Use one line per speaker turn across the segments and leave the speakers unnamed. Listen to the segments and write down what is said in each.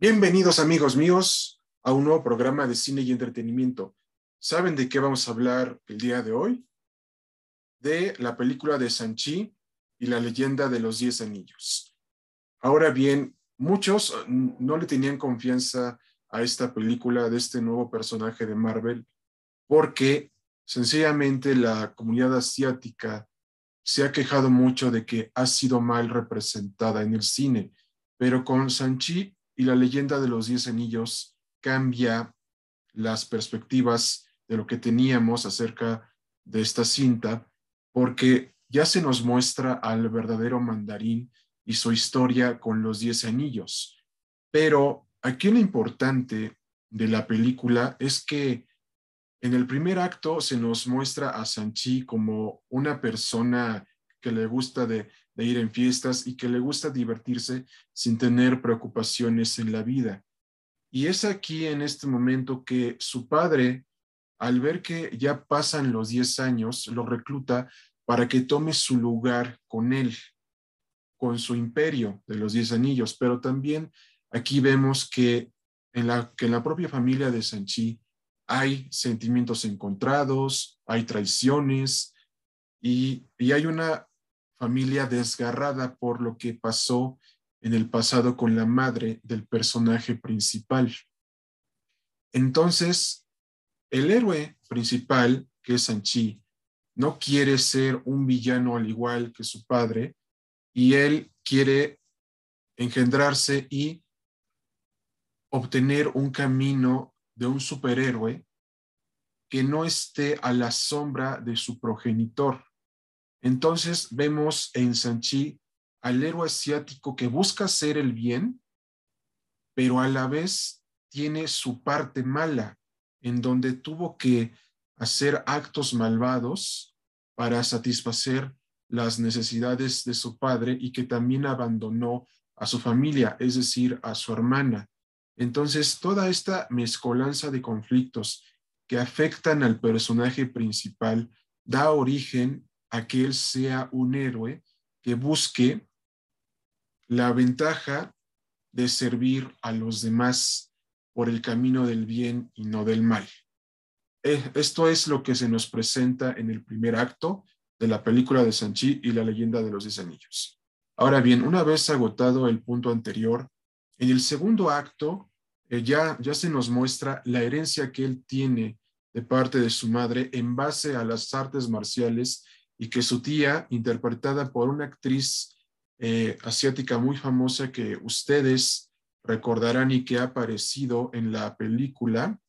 Bienvenidos amigos míos a un nuevo programa de cine y entretenimiento. ¿Saben de qué vamos a hablar el día de hoy? De la película de Sanchi y la leyenda de los diez anillos. Ahora bien, muchos no le tenían confianza a esta película de este nuevo personaje de Marvel porque sencillamente la comunidad asiática se ha quejado mucho de que ha sido mal representada en el cine, pero con Sanchi y la leyenda de los diez anillos cambia las perspectivas de lo que teníamos acerca de esta cinta, porque ya se nos muestra al verdadero mandarín y su historia con los diez anillos. Pero aquí lo importante de la película es que en el primer acto se nos muestra a Sanchi como una persona que le gusta de, ir en fiestas y que le gusta divertirse sin tener preocupaciones en la vida. Y es aquí en este momento que su padre, al ver que ya pasan los 10 años, lo recluta para que tome su lugar con él, con su imperio de los 10 anillos. Pero también aquí vemos que en la, que en la propia familia de Sanchi hay sentimientos encontrados, hay traiciones y, y hay una familia desgarrada por lo que pasó en el pasado con la madre del personaje principal. Entonces, el héroe principal, que es Sanchi, no quiere ser un villano al igual que su padre, y él quiere engendrarse y obtener un camino de un superhéroe que no esté a la sombra de su progenitor. Entonces vemos en Sanchi al héroe asiático que busca hacer el bien, pero a la vez tiene su parte mala, en donde tuvo que hacer actos malvados para satisfacer las necesidades de su padre y que también abandonó a su familia, es decir, a su hermana. Entonces, toda esta mezcolanza de conflictos que afectan al personaje principal da origen a que él sea un héroe que busque la ventaja de servir a los demás por el camino del bien y no del mal. Eh, esto es lo que se nos presenta en el primer acto de la película de Sanchi y la leyenda de los diez anillos. Ahora bien, una vez agotado el punto anterior, en el segundo acto eh, ya, ya se nos muestra la herencia que él tiene de parte de su madre en base a las artes marciales y que su tía, interpretada por una actriz eh, asiática muy famosa que ustedes recordarán y que ha aparecido en la película,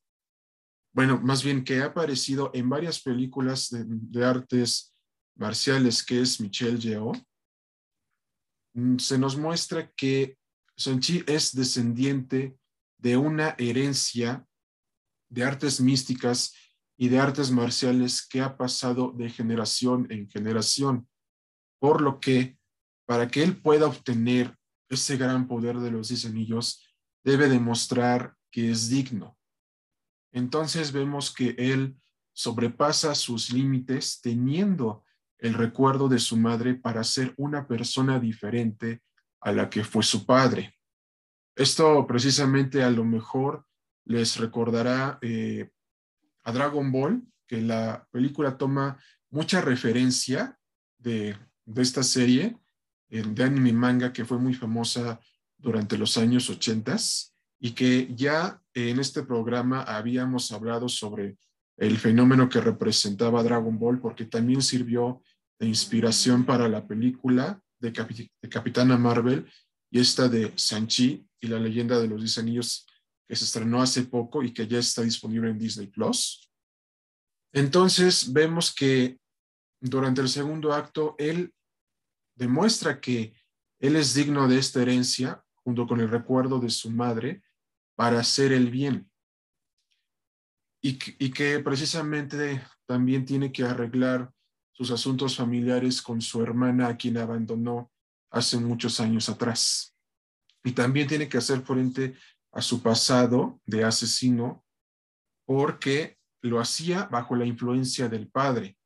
bueno, más bien que ha aparecido en varias películas de, artes marciales, que es Michelle Yeoh, mm, se nos muestra que Chi es descendiente de una herencia de artes místicas y de artes marciales que ha pasado de generación en generación, por lo que para que él pueda obtener ese gran poder de los diez anillos, debe demostrar que es digno. Entonces vemos que él sobrepasa sus límites teniendo el recuerdo de su madre para ser una persona diferente a la que fue su padre. Esto precisamente a lo mejor les recordará eh, a Dragon Ball, que la película toma mucha referencia de, esta serie de anime manga que fue muy famosa durante los años 80 y que ya en este programa habíamos hablado sobre el fenómeno que representaba Dragon Ball porque también sirvió de inspiración para la película de, de Capitana Marvel y esta de Sanchi y la leyenda de los diez anillos que se estrenó hace poco y que ya está disponible en Disney Plus. Entonces vemos que durante el segundo acto él demuestra que él es digno de esta herencia junto con el recuerdo de su madre para hacer el bien. Y, y que precisamente también tiene que arreglar sus asuntos familiares con su hermana a quien abandonó hace muchos años atrás. Y también tiene que hacer frente a su pasado de asesino porque lo hacía bajo la influencia del padre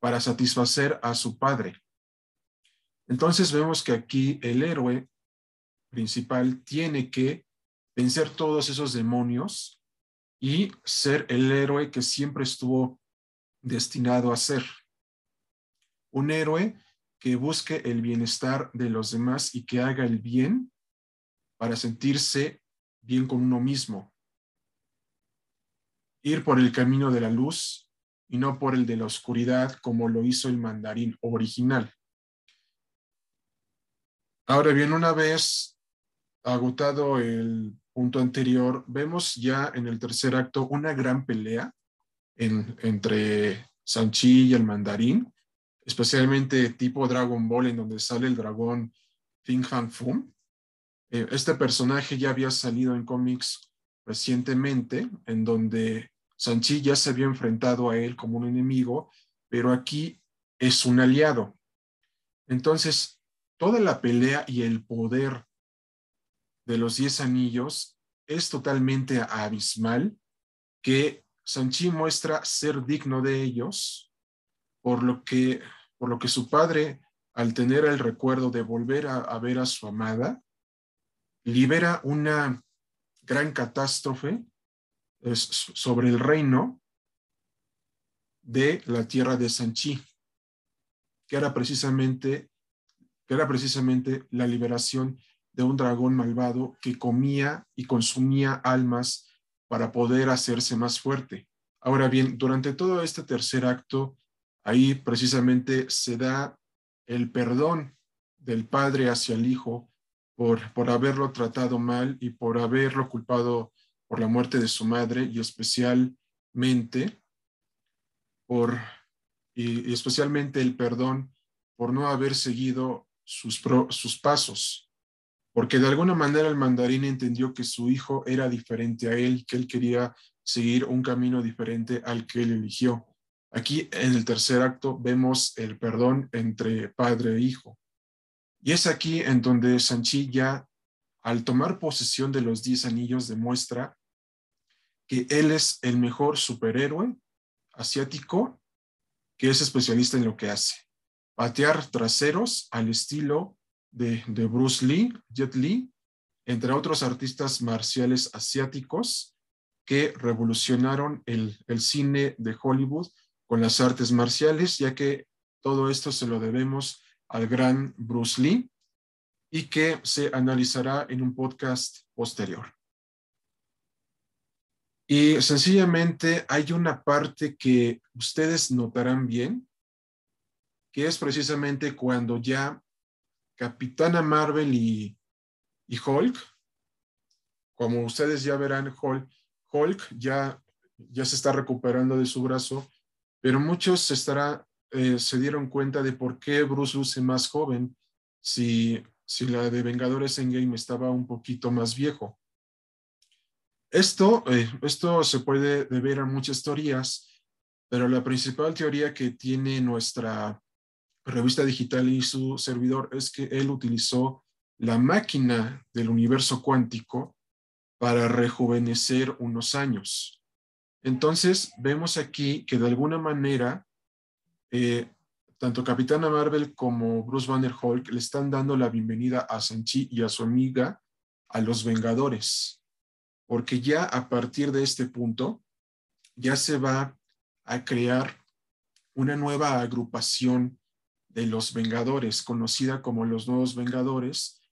para satisfacer a su padre. Entonces vemos que aquí el héroe principal tiene que vencer todos esos demonios y ser el héroe que siempre estuvo destinado a ser. Un héroe que busque el bienestar de los demás y que haga el bien para sentirse bien con uno mismo. Ir por el camino de la luz y no por el de la oscuridad como lo hizo el mandarín original. Ahora bien, una vez agotado el punto anterior, vemos ya en el tercer acto una gran pelea entre Sanchi y el mandarín, especialmente tipo Dragon Ball, en donde sale el dragón Fing Han Fum. Eh, este personaje ya había salido en cómics recientemente, en donde Sanchi ya se había enfrentado a él como un enemigo, pero aquí es un aliado. Entonces, toda la pelea y el poder de los diez anillos es totalmente abismal, que Sanchi muestra ser digno de ellos, por lo que, por lo que su padre, al tener el recuerdo de volver a, ver a su amada, libera una gran catástrofe sobre el reino de la tierra de Sanchi, que era precisamente, que era precisamente la liberación de un dragón malvado que comía y consumía almas para poder hacerse más fuerte. Ahora bien, durante todo este tercer acto, ahí precisamente se da el perdón del padre hacia el hijo por, por haberlo tratado mal y por haberlo culpado por la muerte de su madre y especialmente por y, especialmente el perdón por no haber seguido sus, sus pasos porque de alguna manera el mandarín entendió que su hijo era diferente a él, que él quería seguir un camino diferente al que él eligió. Aquí en el tercer acto vemos el perdón entre padre e hijo. Y es aquí en donde Sanchi ya, al tomar posesión de los diez anillos, demuestra que él es el mejor superhéroe asiático que es especialista en lo que hace. Patear traseros al estilo de, Bruce Lee, Jet Li, entre otros artistas marciales asiáticos que revolucionaron el, el cine de Hollywood con las artes marciales, ya que todo esto se lo debemos al gran Bruce Lee y que se analizará en un podcast posterior. Y sencillamente hay una parte que ustedes notarán bien, que es precisamente cuando ya Capitana Marvel y, Hulk, como ustedes ya verán, Hulk, Hulk ya, ya se está recuperando de su brazo, pero muchos se, estará, eh, se dieron cuenta de por qué Bruce luce más joven si, si la de Vengadores Endgame estaba un poquito más viejo. Esto, eh, esto se puede deber a muchas teorías, pero la principal teoría que tiene nuestra revista digital y su servidor es que él utilizó la máquina del universo cuántico para rejuvenecer unos años. Entonces, vemos aquí que de alguna manera, eh, tanto Capitana Marvel como Bruce Banner Hulk le están dando la bienvenida a Sanchi y a su amiga a los Vengadores, porque ya a partir de este punto, ya se va a crear una nueva agrupación de los Vengadores, conocida como los Nuevos Vengadores,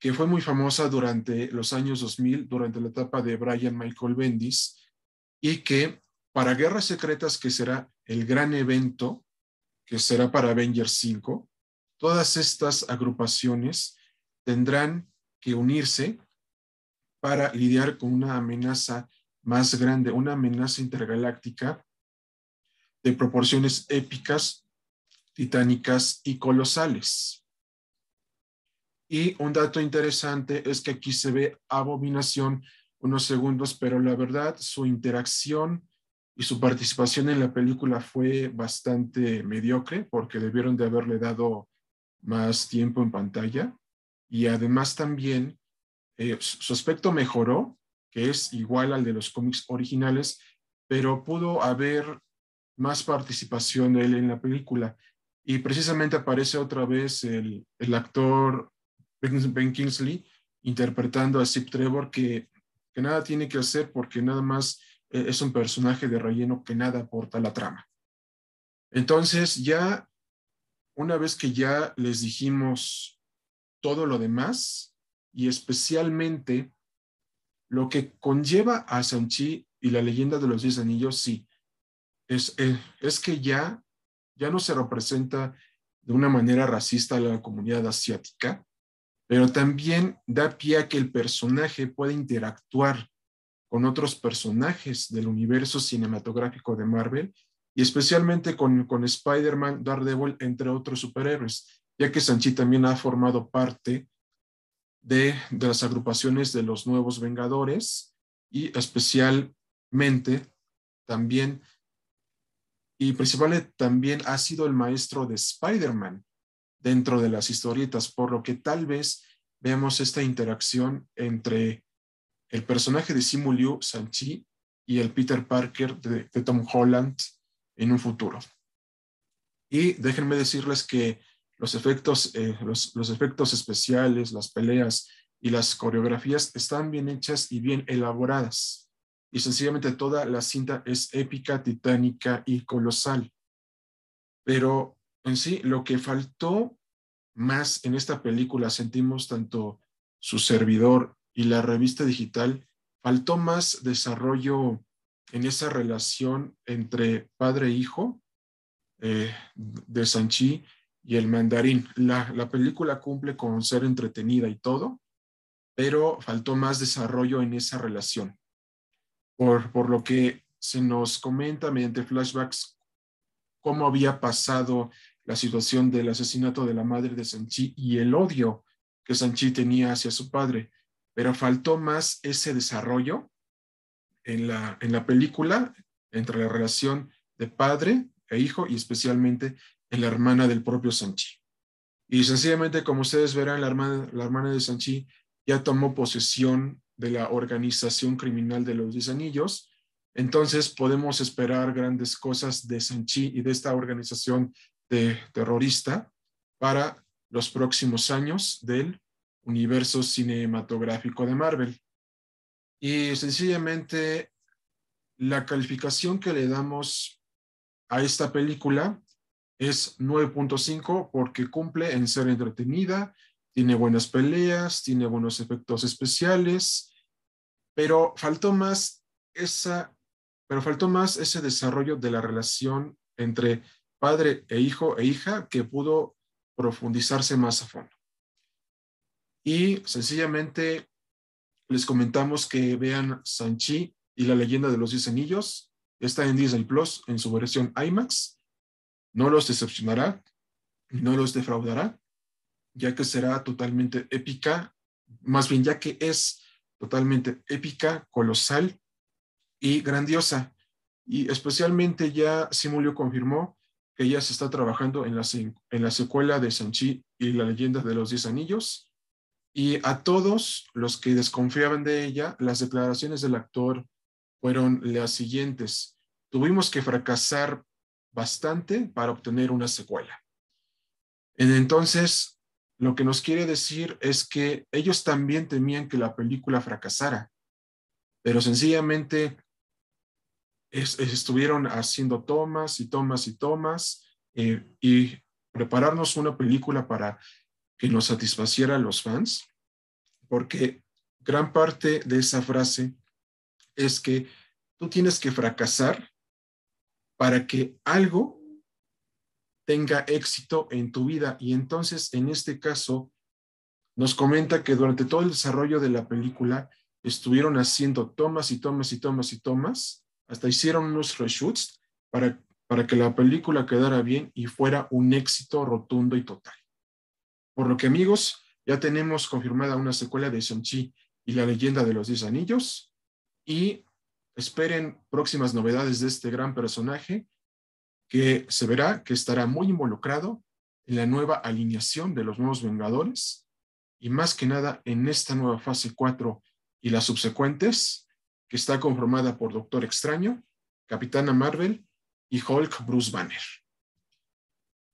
que fue muy famosa durante los años 2000, durante la etapa de Brian Michael Bendis, y que para Guerras Secretas, que será el gran evento, que será para Avengers 5, todas estas agrupaciones tendrán que unirse para lidiar con una amenaza más grande, una amenaza intergaláctica de proporciones épicas titánicas y colosales. Y un dato interesante es que aquí se ve abominación unos segundos, pero la verdad su interacción y su participación en la película fue bastante mediocre porque debieron de haberle dado más tiempo en pantalla. Y además también eh, su aspecto mejoró, que es igual al de los cómics originales, pero pudo haber más participación de él en la película. Y precisamente aparece otra vez el, actor Ben Kingsley interpretando a Steve Trevor, que que nada tiene que hacer porque nada más es un personaje de relleno que nada aporta a la trama. Entonces, ya una vez que ya les dijimos todo lo demás y especialmente lo que conlleva a Sanchi y la leyenda de los diez anillos, sí, es, eh, es que ya, ya no se representa de una manera racista a la comunidad asiática, pero también da pie a que el personaje pueda interactuar con otros personajes del universo cinematográfico de Marvel y especialmente con, con Spider-Man, Daredevil, entre otros superhéroes, ya que Sanchi también ha formado parte de, de las agrupaciones de los nuevos Vengadores y especialmente también y principalmente también ha sido el maestro de Spider-Man dentro de las historietas, por lo que tal vez veamos esta interacción entre el personaje de Simu Liu, Sanchi, y el Peter Parker de, Tom Holland en un futuro. Y déjenme decirles que los efectos, eh, los, los efectos especiales, las peleas y las coreografías están bien hechas y bien elaboradas. Y sencillamente toda la cinta es épica, titánica y colosal. Pero en sí, lo que faltó más en esta película, sentimos tanto su servidor y la revista digital, faltó más desarrollo en esa relación entre padre e hijo eh, de Sanchi y el mandarín. La, la película cumple con ser entretenida y todo, pero faltó más desarrollo en esa relación. Por, por lo que se nos comenta mediante flashbacks cómo había pasado la situación del asesinato de la madre de Sanchi y el odio que Sanchi tenía hacia su padre pero faltó más ese desarrollo en la, en la película entre la relación de padre e hijo y especialmente en la hermana del propio Sanchi. Y sencillamente, como ustedes verán, la hermana, la hermana de Sanchi ya tomó posesión de la organización criminal de los Diez Anillos. Entonces podemos esperar grandes cosas de Sanchi y de esta organización de terrorista para los próximos años del universo cinematográfico de Marvel. Y sencillamente la calificación que le damos a esta película es 9.5 porque cumple en ser entretenida, tiene buenas peleas, tiene buenos efectos especiales, pero faltó más esa, pero faltó más ese desarrollo de la relación entre padre e hijo e hija que pudo profundizarse más a fondo. Y sencillamente les comentamos que vean Sanchi y la leyenda de los diez anillos. Está en Disney Plus en su versión IMAX. No los decepcionará, no los defraudará, ya que será totalmente épica, más bien ya que es totalmente épica, colosal y grandiosa. Y especialmente ya Simulio confirmó que ya se está trabajando en la, en la secuela de Sanchi y la leyenda de los diez anillos y a todos los que desconfiaban de ella, las declaraciones del actor fueron las siguientes. Tuvimos que fracasar bastante para obtener una secuela. Entonces, lo que nos quiere decir es que ellos también temían que la película fracasara, pero sencillamente estuvieron haciendo tomas y tomas y tomas eh, y prepararnos una película para que nos satisfaciera a los fans, porque gran parte de esa frase es que tú tienes que fracasar para que algo tenga éxito en tu vida. Y entonces, en este caso, nos comenta que durante todo el desarrollo de la película estuvieron haciendo tomas y tomas y tomas y tomas, hasta hicieron unos reshoots para, para que la película quedara bien y fuera un éxito rotundo y total. Por lo que amigos, ya tenemos confirmada una secuela de Shang-Chi y la leyenda de los Diez Anillos y esperen próximas novedades de este gran personaje que se verá que estará muy involucrado en la nueva alineación de los nuevos Vengadores y más que nada en esta nueva fase 4 y las subsecuentes que está conformada por Doctor Extraño, Capitana Marvel y Hulk Bruce Banner.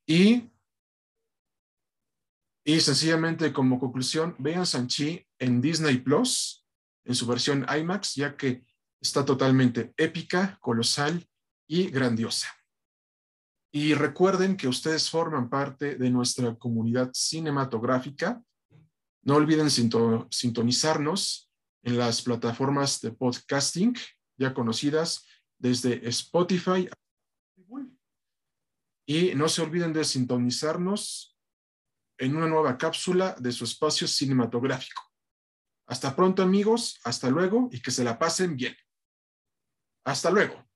Y y sencillamente como conclusión, vean Sanchi en Disney Plus. en su versión IMAX, ya que está totalmente épica, colosal y grandiosa. Y recuerden que ustedes forman parte de nuestra comunidad cinematográfica. No olviden sintonizarnos en las plataformas de podcasting ya conocidas desde Spotify. Y no se olviden de sintonizarnos en una nueva cápsula de su espacio cinematográfico. Hasta pronto amigos, hasta luego y que se la pasen bien. Hasta luego.